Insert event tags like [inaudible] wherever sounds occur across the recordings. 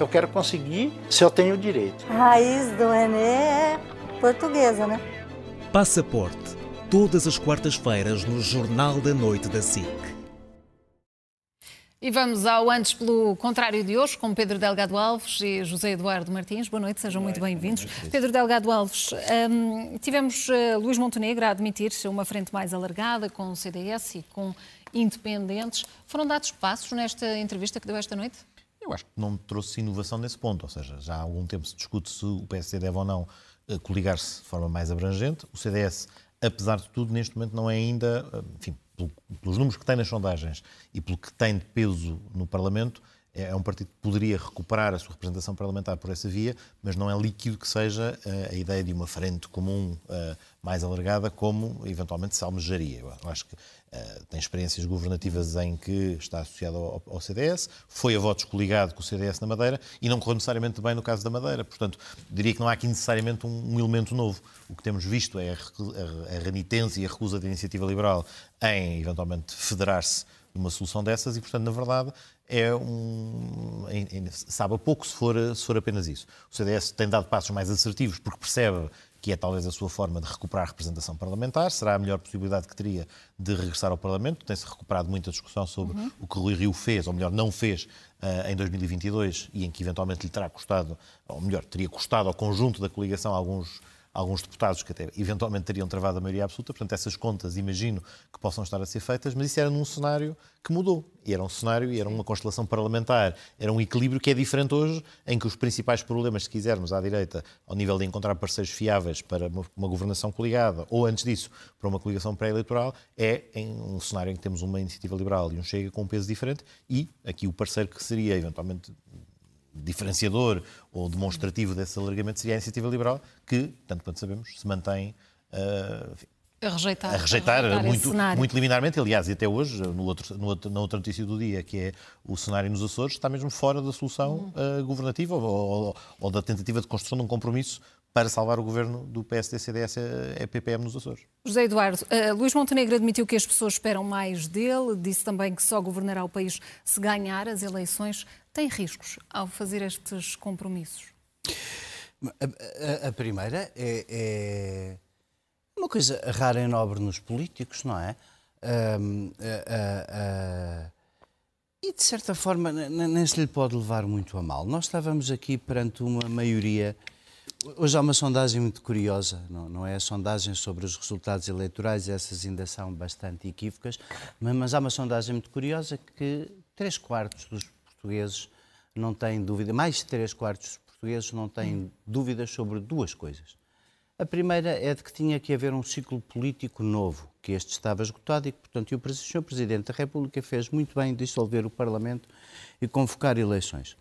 Eu quero conseguir se eu tenho direito. A raiz do René é portuguesa, né? Passaporte. Todas as quartas-feiras no Jornal da Noite da SIC. E vamos ao antes pelo contrário de hoje, com Pedro Delgado Alves e José Eduardo Martins. Boa noite, sejam muito bem-vindos. Pedro Delgado Alves, um, tivemos uh, Luís Montenegro a admitir-se uma frente mais alargada com o CDS e com independentes. Foram dados passos nesta entrevista que deu esta noite? Eu acho que não trouxe inovação nesse ponto, ou seja, já há algum tempo se discute se o PSD deve ou não uh, coligar-se de forma mais abrangente. O CDS, apesar de tudo, neste momento não é ainda, uh, enfim, pelos números que tem nas sondagens e pelo que tem de peso no Parlamento, é um partido que poderia recuperar a sua representação parlamentar por essa via, mas não é líquido que seja uh, a ideia de uma frente comum uh, mais alargada, como eventualmente se almejaria. Eu acho que uh, tem experiências governativas em que está associado ao, CDS, foi a votos coligado com o CDS na Madeira e não correu necessariamente bem no caso da Madeira. Portanto, diria que não há aqui necessariamente um, elemento novo. O que temos visto é a renitência e a recusa da iniciativa liberal em eventualmente federar-se numa solução dessas e, portanto, na verdade, é um, sabe a pouco se for, se for apenas isso. O CDS tem dado passos mais assertivos porque percebe que é talvez a sua forma de recuperar a representação parlamentar, será a melhor possibilidade que teria de regressar ao Parlamento. Tem-se recuperado muita discussão sobre uhum. o que Rui Rio fez, ou melhor, não fez uh, em 2022 e em que eventualmente lhe terá custado, ou melhor, teria custado ao conjunto da coligação alguns alguns deputados que até eventualmente teriam travado a maioria absoluta, portanto essas contas imagino que possam estar a ser feitas, mas isso era num cenário que mudou. E era um cenário, e era uma constelação parlamentar, era um equilíbrio que é diferente hoje, em que os principais problemas, se quisermos, à direita, ao nível de encontrar parceiros fiáveis para uma, uma governação coligada, ou antes disso, para uma coligação pré-eleitoral, é em um cenário em que temos uma iniciativa liberal e um Chega com um peso diferente, e aqui o parceiro que seria eventualmente diferenciador ou demonstrativo desse alargamento seria a iniciativa liberal, que, tanto quanto sabemos, se mantém uh, a rejeitar, a rejeitar, a rejeitar muito, muito liminarmente. Aliás, e até hoje, no outro, no outro, na outra notícia do dia, que é o cenário nos Açores, está mesmo fora da solução uh, governativa ou, ou, ou, da tentativa de construção de um compromisso para salvar o governo do PSD, CDS e PPM nos Açores. José Eduardo, uh, Luís Montenegro admitiu que as pessoas esperam mais dele, disse também que só governará o país se ganhar as eleições. Tem riscos ao fazer estes compromissos? A, a, a primeira é, é, uma coisa rara e nobre nos políticos, não é? Um, e de certa forma nem se lhe pode levar muito a mal. Nós estávamos aqui perante uma maioria. Hoje há uma sondagem muito curiosa, não, não é a sondagem sobre os resultados eleitorais, essas ainda são bastante equívocas, mas, mas há uma sondagem muito curiosa que três quartos dos portugueses não têm dúvida, mais de três quartos dos portugueses não têm dúvidas sobre duas coisas. A primeira é de que tinha que haver um ciclo político novo, que este estava esgotado e que, portanto, o Sr. Presidente da República fez muito bem dissolver o Parlamento e convocar eleições.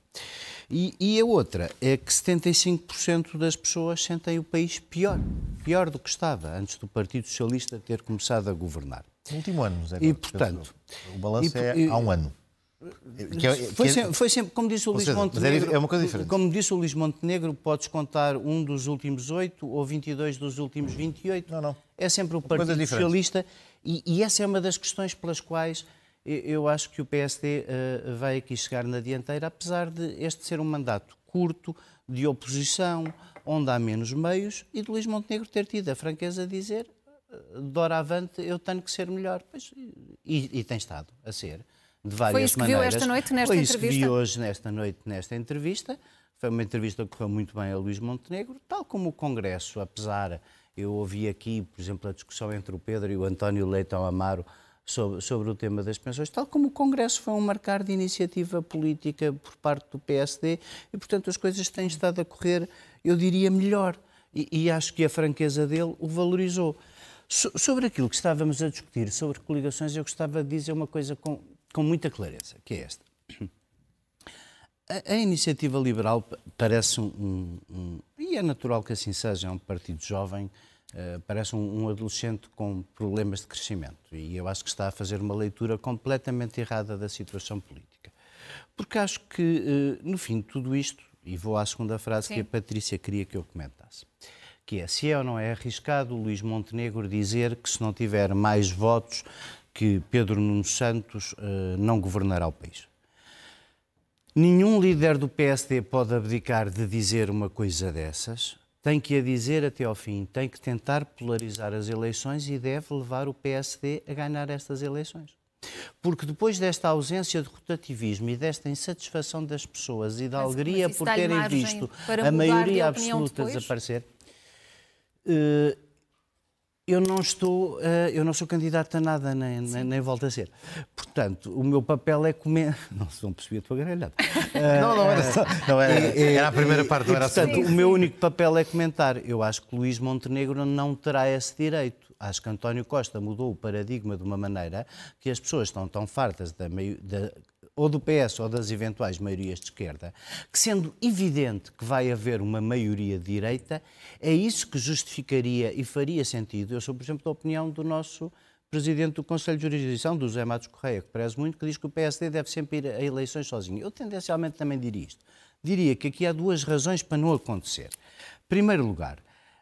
E, e a outra é que 75% das pessoas sentem o país pior, pior do que estava antes do Partido Socialista ter começado a governar. No último ano, Zé E, portanto... O balanço e, é há um ano. Que é, que foi, é- sempre, foi, sempre, como disse o Luís seja, é Montenegro. É uma coisa diferente. Como disse o Luís Montenegro, podes contar um dos últimos oito ou 22 dos últimos 28. Não, não. É sempre o Partido Socialista. E, e, essa é uma das questões pelas quais eu acho que o PSD uh, eh, vai aqui chegar na dianteira, apesar de este ser um mandato curto, de oposição, onde há menos meios, e de Luís Montenegro ter tido a franqueza de dizer uh, de hora avante eu tenho que ser melhor. Pois, e, e tem estado a ser de várias Foi isso que maneiras. viu esta noite nesta Foi entrevista? Foi isso que vi hoje nesta noite nesta entrevista. Foi uma entrevista que correu muito bem a Luís Montenegro, tal como o Congresso, apesar, eu ouvi aqui, por exemplo, a discussão entre o Pedro e o António Leitão Amaro sobre, sobre o tema das pensões, tal como o Congresso foi um marcar de iniciativa política por parte do PSD e, portanto, as coisas têm estado a correr, eu diria, melhor. E, e acho que a franqueza dele o valorizou. So, sobre aquilo que estávamos a discutir, sobre coligações, eu gostava de dizer uma coisa com, com muita clareza, que é esta. A, a iniciativa liberal parece um, um, um, e é natural que assim seja, é um partido jovem, uh, parece um, um, adolescente com problemas de crescimento. E eu acho que está a fazer uma leitura completamente errada da situação política. Porque acho que, uh, no fim de tudo isto, e vou à segunda frase Sim. que a Patrícia queria que eu comentasse, que é se é ou não é arriscado o Luís Montenegro dizer que se não tiver mais votos que Pedro Nuno Santos uh, não governará o país. Nenhum líder do PSD pode abdicar de dizer uma coisa dessas. Tem que a dizer até ao fim, tem que tentar polarizar as eleições e deve levar o PSD a ganhar estas eleições. Porque depois desta ausência de rotativismo e desta insatisfação das pessoas e da mas, alegria mas por terem visto a maioria absoluta depois? desaparecer, uh, eu não estou, uh, eu não sou candidato a nada, nem, nem, nem, volto a ser. Portanto, o meu papel é comer. [laughs] Não se não percebi a tua gargalhada. [laughs] Não, não era só. Não era, era a primeira parte, não era portanto, assim. o meu único papel é comentar. Eu acho que Luís Montenegro não terá esse direito. Acho que António Costa mudou o paradigma de uma maneira que as pessoas estão tão fartas da, da ou do PS ou das eventuais maiorias de esquerda, que sendo evidente que vai haver uma maioria de direita, é isso que justificaria e faria sentido. Eu sou, por exemplo, da opinião do nosso presidente do Conselho de Jurisdição, do José Matos Correia, que parece muito, que diz que o PSD deve sempre ir a eleições sozinho. Eu tendencialmente também diria isto. Diria que aqui há duas razões para não acontecer. Primeiro lugar,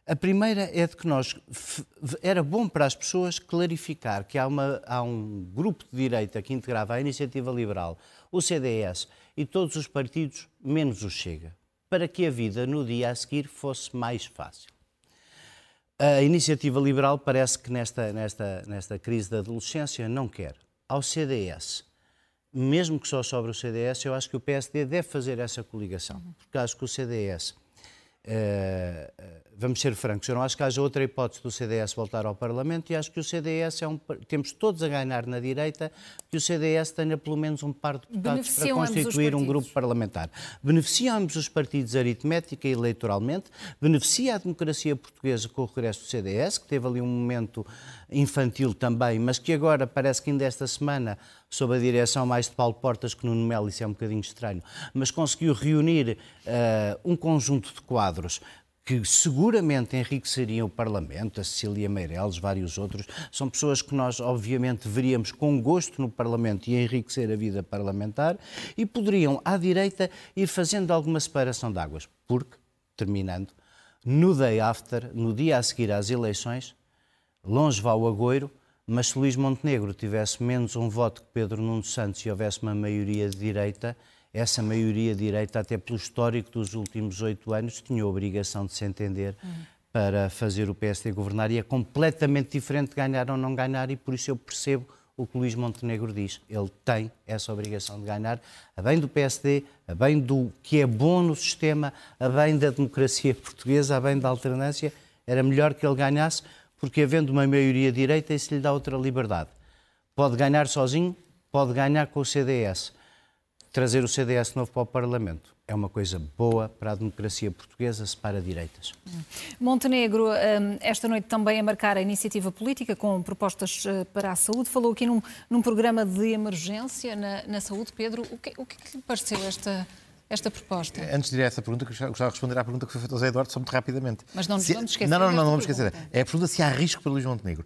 a primeira é de que nós era bom para as pessoas clarificar que há, uma, há um grupo de direita que integrava a Iniciativa Liberal, o CDS e todos os partidos, menos o Chega, para que a vida no dia a seguir fosse mais fácil. A Iniciativa Liberal parece que nesta, nesta, nesta crise da adolescência não quer. Ao CDS, mesmo que só sobre o CDS, eu acho que o PSD deve fazer essa coligação, porque acho que o CDS eh, vamos ser francos, eu não acho que haja outra hipótese do CDS voltar ao Parlamento e acho que o CDS é um. Temos todos a ganhar na direita que o CDS tenha pelo menos um par de deputados para constituir um grupo parlamentar. Beneficia ambos os partidos aritmética e eleitoralmente, beneficia a democracia portuguesa com o regresso do CDS, que teve ali um momento infantil também, mas que agora parece que ainda esta semana sob a direção mais de Paulo Portas que no Melo, isso é um bocadinho estranho, mas conseguiu reunir uh, um conjunto de quadros que seguramente enriqueceriam o Parlamento, a Cecília Meireles, vários outros, são pessoas que nós, obviamente, veríamos com gosto no Parlamento e enriquecer a vida parlamentar e poderiam, à direita, ir fazendo alguma separação de águas. Porque, terminando, no day after, no dia a seguir às eleições, longe vá o agoiro, mas se Luís Montenegro tivesse menos um voto que Pedro Nuno Santos e houvesse uma maioria de direita, essa maioria de direita, até pelo histórico dos últimos oito anos, tinha a obrigação de se entender uhum. para fazer o PSD governar e é completamente diferente de ganhar ou não ganhar e por isso eu percebo o que Luís Montenegro diz. Ele tem essa obrigação de ganhar, a bem do PSD, a bem do que é bom no sistema, a bem da democracia [laughs] portuguesa, a bem da alternância. Era melhor que ele ganhasse, porque havendo uma maioria direita, isso lhe dá outra liberdade. Pode ganhar sozinho, pode ganhar com o CDS. Trazer o CDS novo para o Parlamento é uma coisa boa para a democracia portuguesa, separa direitas. Montenegro, hum, esta noite também a marcar a iniciativa política com propostas eh, para a saúde. Falou aqui num, num programa de emergência na, na saúde. Pedro, o que, o que lhe pareceu esta esta proposta? Antes de ir a essa pergunta, gostava de responder à pergunta que foi feita ao Zé Eduardo, só muito rapidamente. Mas não nos vamos esquecer. Não, não, não, não vamos esquecer. É a pergunta se há risco para Luís Montenegro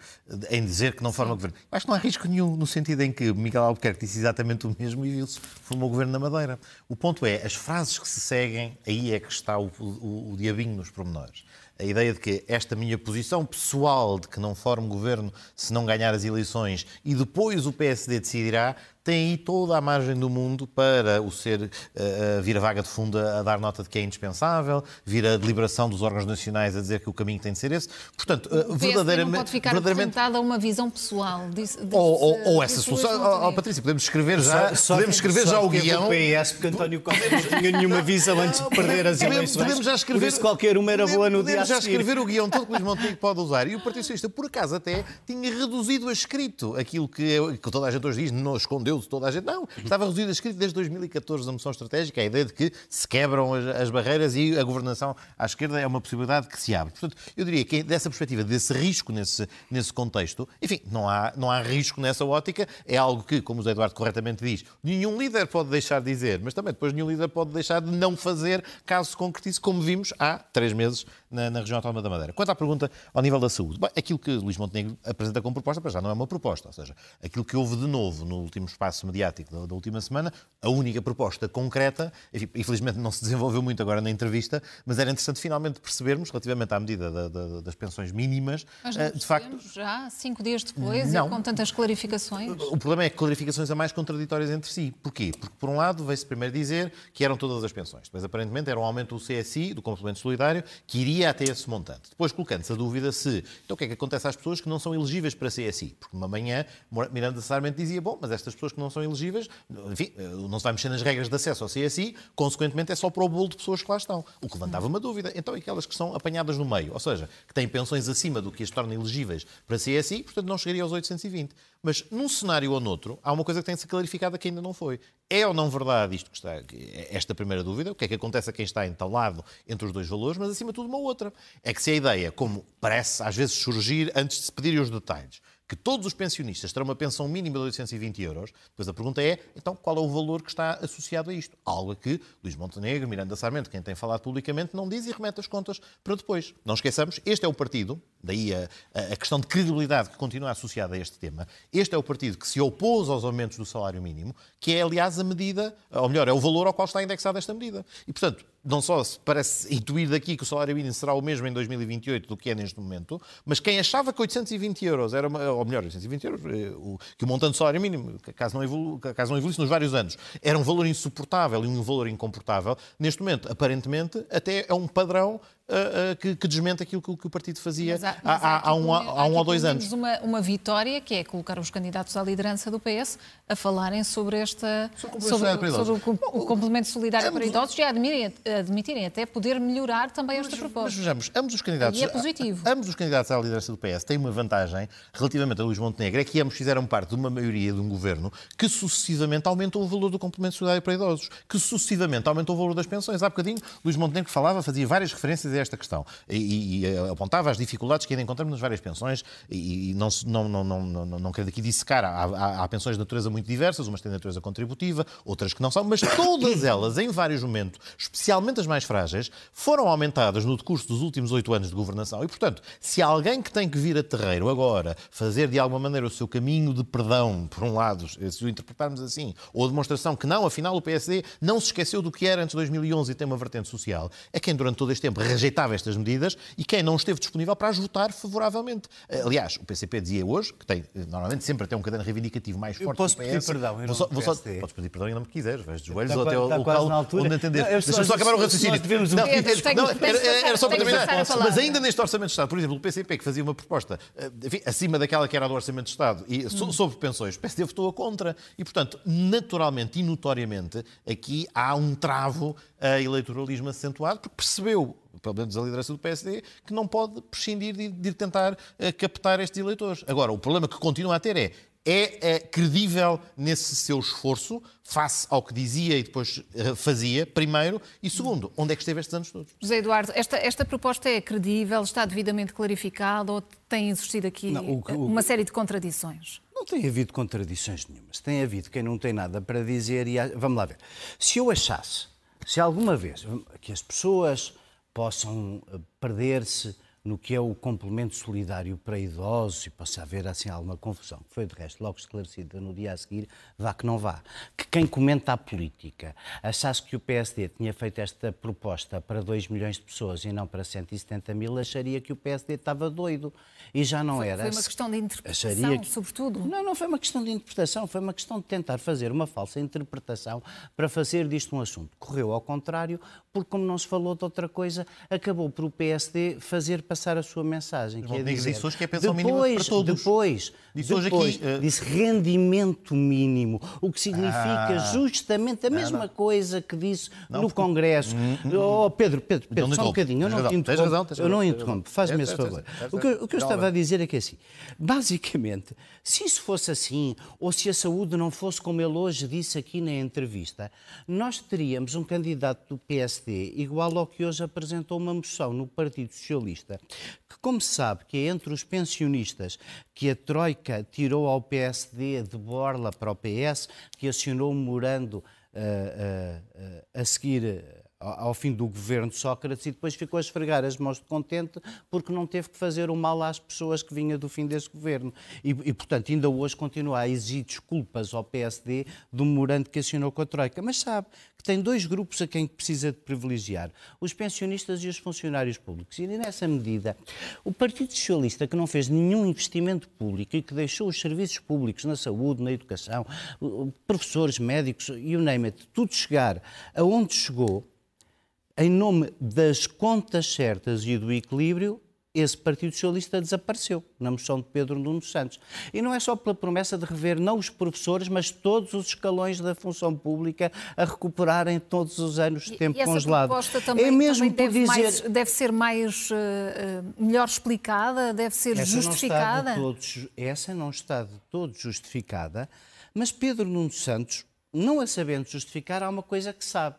em dizer que não forma Sim. governo. Eu acho que não há risco nenhum, no sentido em que Miguel Albuquerque disse exatamente o mesmo e viu-se formou o governo na Madeira. O ponto é, as frases que se seguem, aí é que está o, o, o diabinho nos pormenores a ideia de que esta minha posição pessoal de que não formo governo se não ganhar as eleições e depois o PSD decidirá, tem aí toda a margem do mundo para o ser uh, vir a vaga de fundo a, dar nota de que é indispensável, vir a deliberação dos órgãos nacionais a dizer que o caminho tem de ser esse. Portanto, uh, verdadeiramente. Não pode ficar verdadeiramente... a uma visão pessoal. Disse, disse, ou, ou, ou essa solução. Oh, oh, Patrícia, podemos escrever já, só, podemos escrever já o guião. PS, porque António Costa não tinha nenhuma visão antes de perder as eleições. Podemos já escrever. Por isso qualquer uma era boa no dia a já escrever o guião todo que o Luís Montenegro pode usar. E o Partido Socialista, por acaso, até tinha reduzido a escrito aquilo que, que toda a gente hoje diz, não escondeu resolveu-se toda a gente. Não, estava reduzida escrito desde 2014 a moção estratégica, a ideia de que se quebram as, as, barreiras e a governação à esquerda é uma possibilidade que se abre. Portanto, eu diria que dessa perspectiva, desse risco nesse, nesse contexto, enfim, não há, não há risco nessa ótica, é algo que, como o José Eduardo corretamente diz, nenhum líder pode deixar de dizer, mas também depois nenhum líder pode deixar de não fazer caso se concretize, como vimos há três meses na, na região autónoma da Madeira. Quanto à pergunta ao nível da saúde, bem, aquilo que Luís Montenegro apresenta como proposta, para já não é uma proposta, ou seja, aquilo que houve de novo no último espaço mediático da, da última semana, a única proposta concreta, infelizmente não se desenvolveu muito agora na entrevista, mas era interessante finalmente percebermos, relativamente à medida da, da, das pensões mínimas, mas uh, de facto. Já, cinco dias depois, não. e com tantas clarificações. O problema é que clarificações a mais contraditórias entre si. Porquê? Porque, por um lado, veio-se primeiro dizer que eram todas as pensões, depois, aparentemente, era um aumento do CSI, do complemento solidário, que iria até esse montante. Depois, colocando-se a dúvida se. Então, o que é que acontece às pessoas que não são elegíveis para CSI? Porque uma manhã, Miranda Sarmento dizia: bom, mas estas pessoas que não são elegíveis, enfim, não se vai mexer nas regras de acesso ao CSI, consequentemente é só para o bolo de pessoas que lá estão. O que levantava uma dúvida. Então, aquelas que são apanhadas no meio, ou seja, que têm pensões acima do que as torna elegíveis para CSI, portanto, não chegaria aos 820. Mas num cenário ou noutro, há uma coisa que tem de ser clarificada que ainda não foi. É ou não verdade isto que está, esta primeira dúvida? O que é que acontece a quem está entalado entre os dois valores? Mas, acima de tudo, uma outra. É que se a ideia, como parece às vezes surgir antes de se pedirem os detalhes, que todos os pensionistas terão uma pensão mínima de 820 euros, depois a pergunta é, então, qual é o valor que está associado a isto? Algo que Luís Montenegro, Miranda Sarmento, quem tem falado publicamente, não diz e remete as contas para depois. Não esqueçamos, este é o partido, daí a, a questão de credibilidade que continua associada a este tema, este é o partido que se opôs aos aumentos do salário mínimo, que é, aliás, a medida, ou melhor, é o valor ao qual está indexada esta medida. E, portanto, não só se parece intuir daqui que o salário mínimo será o mesmo em 2028 do que é neste momento, mas quem achava que 820 euros era, ou melhor, 820 euros, eh, que o montante do salário mínimo, caso não, evolu, caso não evoluísse nos vários anos, era um valor insuportável e um valor incomportável, neste momento, aparentemente, até é um padrão uh, uh, que, que, desmente aquilo que, que, o partido fazia mas há, mas há, há, há, um, há um ou dois anos. Uma, uma vitória, que é colocar os candidatos à liderança do PS a falarem sobre, esta, sobre, sobre, sobre o, o, complemento solidário para idosos e a admitirem, admitirem até poder melhorar também esta mas, proposta. Mas vejamos, ambos os candidatos, e é positivo. ambos os candidatos à liderança do PS têm uma vantagem relativamente a Luís Montenegro, é que ambos fizeram parte de uma maioria de um governo que sucessivamente aumentou o valor do complemento solidário para idosos, que sucessivamente aumentou o valor das pensões. Há bocadinho, Luís Montenegro falava, fazia várias referências a esta questão e, e apontava as dificuldades que ainda encontramos nas várias pensões e, não, não, não, não, não, não quero aqui dissecar, há, há, há pensões de natureza muito diversas, umas têm natureza contributiva, outras que não são, mas todas elas, em vários momentos, especialmente as mais frágeis, foram aumentadas no decurso dos últimos oito anos de governação. E, portanto, se alguém que tem que vir a terreiro agora fazer de alguma maneira o seu caminho de perdão, por um lado, se o interpretarmos assim, ou demonstração que não, afinal o PSD não se esqueceu do que era antes de 2011 e tem uma vertente social, é quem durante todo este tempo rejeitava estas medidas e quem não esteve disponível para as votar favoravelmente. Aliás, o PCP dizia hoje, que tem, normalmente sempre tem um caderno reivindicativo mais forte eu posso PS. pedir perdão, eu vou só, vou só. Podes pedir perdão não me quiseres, vais de joelhos Está ou até ao quase local onde entender. Deixa-me só acabar o raciocínio. Não, era- só para terminar. Mas ainda neste Orçamento de Estado, por exemplo, o PCP que fazia uma proposta eh, enfim, acima daquela que era do Orçamento de Estado e so- sobre pensões, o PSD votou a contra. E, portanto, naturalmente e notoriamente, aqui há um travo a eleitoralismo acentuado, porque percebeu, pelo menos a liderança do PSD, que não pode prescindir de, de tentar eh, captar estes eleitores. Agora, o problema que continua a ter é é, é credível nesse seu esforço face ao que dizia e depois eh, fazia, primeiro, e segundo, onde é que esteve estes anos todos? José Eduardo, esta, esta proposta é credível, está devidamente clarificada ou tem existido aqui Não, o o- uma série de contradições? Não tem havido contradições nenhumas. Tem havido quem não tem nada para dizer e... Vamos lá ver. Se eu achasse, se alguma vez que as pessoas possam eh, perder-se no que é o complemento solidário para idosos e possa haver assim alguma confusão, que foi de resto logo esclarecida no dia a seguir, vá que não vá. Que quem comenta a política achasse que o PSD tinha feito esta proposta para 2 milhões de pessoas e não para 170 mil, acharia que o PSD estava doido. E já não era. Foi uma questão de interpretação, Acharia que- sobretudo. não, não foi uma questão de interpretação, foi uma questão de tentar fazer uma falsa interpretação para fazer disto um assunto. Correu ao contrário, porque como não se falou de outra coisa, acabou por o PSD fazer passar a sua mensagem. Mas que é dizer, disse hoje que é pensão mínima depois, para todos. Depois, Disse hoje depois, aqui, eh, disse rendimento mínimo, o que significa Ah. justamente a mesma coisa que disse Não, no porque- Congresso. Oh, Pedro, Pedro, Pedro, Não só um bocadinho, eu não razão, te interrompo. razão, Eu não interrompo, faz-me esse favor. O que, eu- o que eu estava a dizer é que é assim, basicamente, se isso fosse assim, ou se a saúde não fosse como ele hoje disse aqui na entrevista, nós teríamos um candidato do PSD igual ao que hoje apresentou uma moção no Partido Socialista, que como se sabe que é entre os pensionistas que a Troika tirou ao PSD de borla para o PS, que acionou o memorando ah, ah, ah, a seguir ao fim do governo de Sócrates e depois ficou a esfregar as mãos de contente porque não teve que fazer o mal às pessoas que vinha do fim desse governo. E, e, portanto, ainda hoje continua a exigir desculpas ao PSD do memorando que assinou com a Troika. Mas sabe que tem dois grupos a quem precisa de privilegiar, os pensionistas e os funcionários públicos. E nessa medida, o Partido Socialista, que não fez nenhum investimento público e que deixou os serviços públicos na saúde, na educação, o- o- professores, médicos, you name it, tudo chegar aonde chegou, em nome das contas certas e do equilíbrio, esse Partido Socialista desapareceu na moção de Pedro Nuno Santos. E não é só pela promessa de rever não os professores, mas todos os escalões da função pública a recuperarem todos os anos de tempo e essa congelado. proposta também, é mesmo também deve, dizer mais- deve ser mais eh, melhor explicada, deve ser essa justificada. Não de todos, essa não está de todo justificada, mas Pedro Nuno Santos, não a sabendo justificar, há uma coisa que sabe.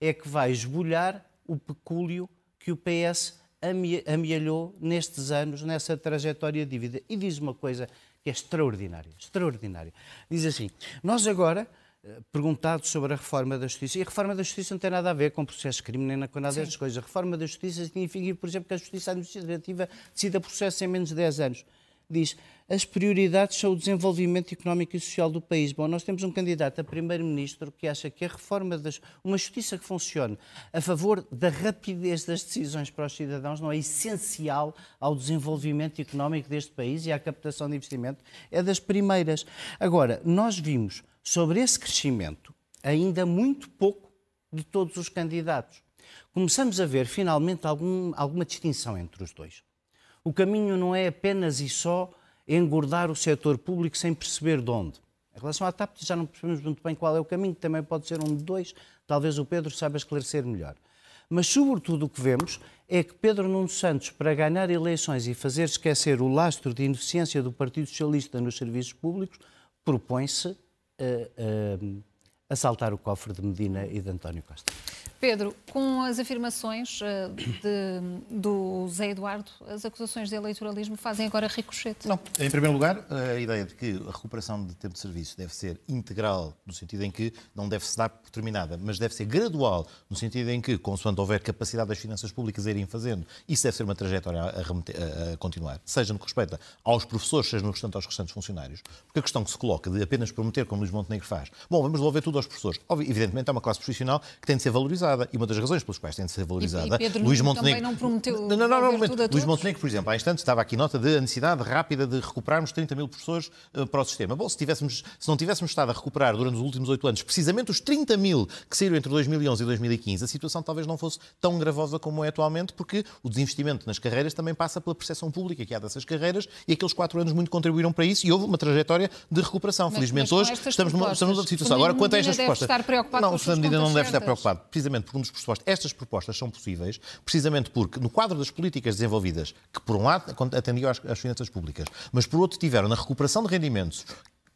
É que vai esbulhar o pecúlio que o PS ame- amealhou nestes anos, nessa trajetória de dívida. E diz uma coisa que é extraordinária, extraordinária. Diz assim, nós agora, eh, perguntado sobre a reforma da Justiça, e a reforma da Justiça não tem nada a ver com processo de crime nem com nada dessas coisas. A reforma da Justiça significa, por exemplo, que a Justiça Administrativa decida processo em menos de 10 anos. Diz, as prioridades são o desenvolvimento económico e social do país. Bom, nós temos um candidato a primeiro-ministro que acha que a reforma das... uma justiça que funcione a favor da rapidez das decisões para os cidadãos não é essencial ao desenvolvimento económico deste país e à captação de investimento. É das primeiras. Agora, nós vimos sobre esse crescimento ainda muito pouco de todos os candidatos. Começamos a ver finalmente algum- alguma distinção entre os dois. O caminho não é apenas e só engordar o setor público sem perceber de onde. Em relação à TAP, já não percebemos muito bem qual é o caminho, também pode ser um de dois, talvez o Pedro saiba esclarecer melhor. Mas, sobretudo, o que vemos é que Pedro Nuno Santos, para ganhar eleições e fazer esquecer o lastro de ineficiência do Partido Socialista nos serviços públicos, propõe-se eh, eh, a saltar o cofre de Medina e de António Costa. Pedro, com as afirmações eh, de- do Zé Eduardo, as acusações de eleitoralismo fazem agora ricochete. Não. Em primeiro lugar, a ideia de que a recuperação de tempo de serviço deve ser integral, no sentido em que não deve se dar por terminada, mas deve ser gradual, no sentido em que, consoante houver capacidade das finanças públicas irem fazendo, isso deve ser uma trajetória a, remeter- a- continuar, seja no que respeita aos professores, seja no restante aos restantes funcionários. Porque a questão que se coloca de apenas prometer, como Luís Montenegro faz, bom, vamos devolver tudo aos professores. Evidentemente, é uma classe profissional que tem de ser valorizada e uma das razões pelas quais tem de ser valorizada. E- e Pedro Nuno também não prometeu Não, não, não, não, tudo a Luís? Montenegro, por exemplo, há instantes estava aqui nota de a necessidade rápida de recuperarmos 30 mil professores eh, para o sistema. Bom, se, tivéssemos, se não tivéssemos estado a recuperar durante os últimos oito anos precisamente os 30 mil que saíram entre 2011 e 2015, a situação talvez não fosse tão gravosa como é atualmente, porque o desinvestimento nas carreiras também passa pela percepção pública que há dessas carreiras e aqueles quatro anos muito contribuíram para isso e houve uma trajetória de recuperação. Mas- Felizmente mas hoje estamos numa, estamos numa situação. Fernando Agora, quanto a estas preocupado não, o Fernando não deve estar preocupado, precisamente por um dos pressupostos. Estas propostas são possíveis, precisamente porque, no quadro das políticas desenvolvidas, que por um lado atendiam às, às finanças públicas, mas por outro tiveram na recuperação de rendimentos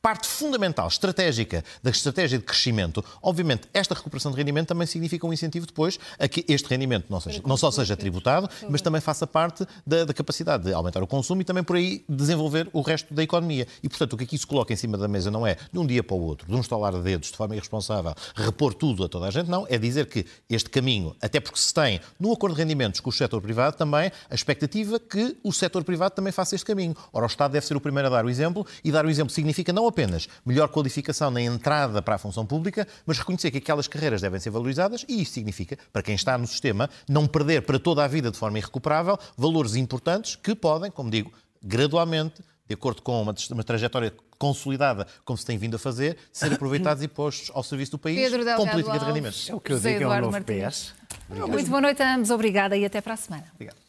parte fundamental, estratégica da estratégia de crescimento, obviamente esta recuperação de rendimento também significa um incentivo depois a que este rendimento não, seja, não só seja tributado, mas também faça parte da, da capacidade de aumentar o consumo e também por aí desenvolver o resto da economia. E, portanto, o que aqui se coloca em cima da mesa não é de um dia para o outro, de um estalar de dedos de forma irresponsável, repor tudo a toda a gente, não. É dizer que este caminho, até porque se tem no acordo de rendimentos com o setor privado também a expectativa que o setor privado também faça este caminho. Ora, o Estado deve ser o primeiro a dar o exemplo e dar o exemplo significa não apenas melhor qualificação na entrada para a função pública, mas reconhecer que aquelas carreiras devem ser valorizadas e isso significa, para quem está no sistema, não perder para toda a vida de forma irrecuperável valores importantes que podem, como digo, gradualmente, de acordo com uma, uma trajetória consolidada, como se tem vindo a fazer, ser aproveitados e postos ao serviço do país Pedro com Delgado política de rendimentos. É o que eu José digo, é um novo Martins. PS. Muito boa noite a ambos, obrigada e até para a semana. Obrigado.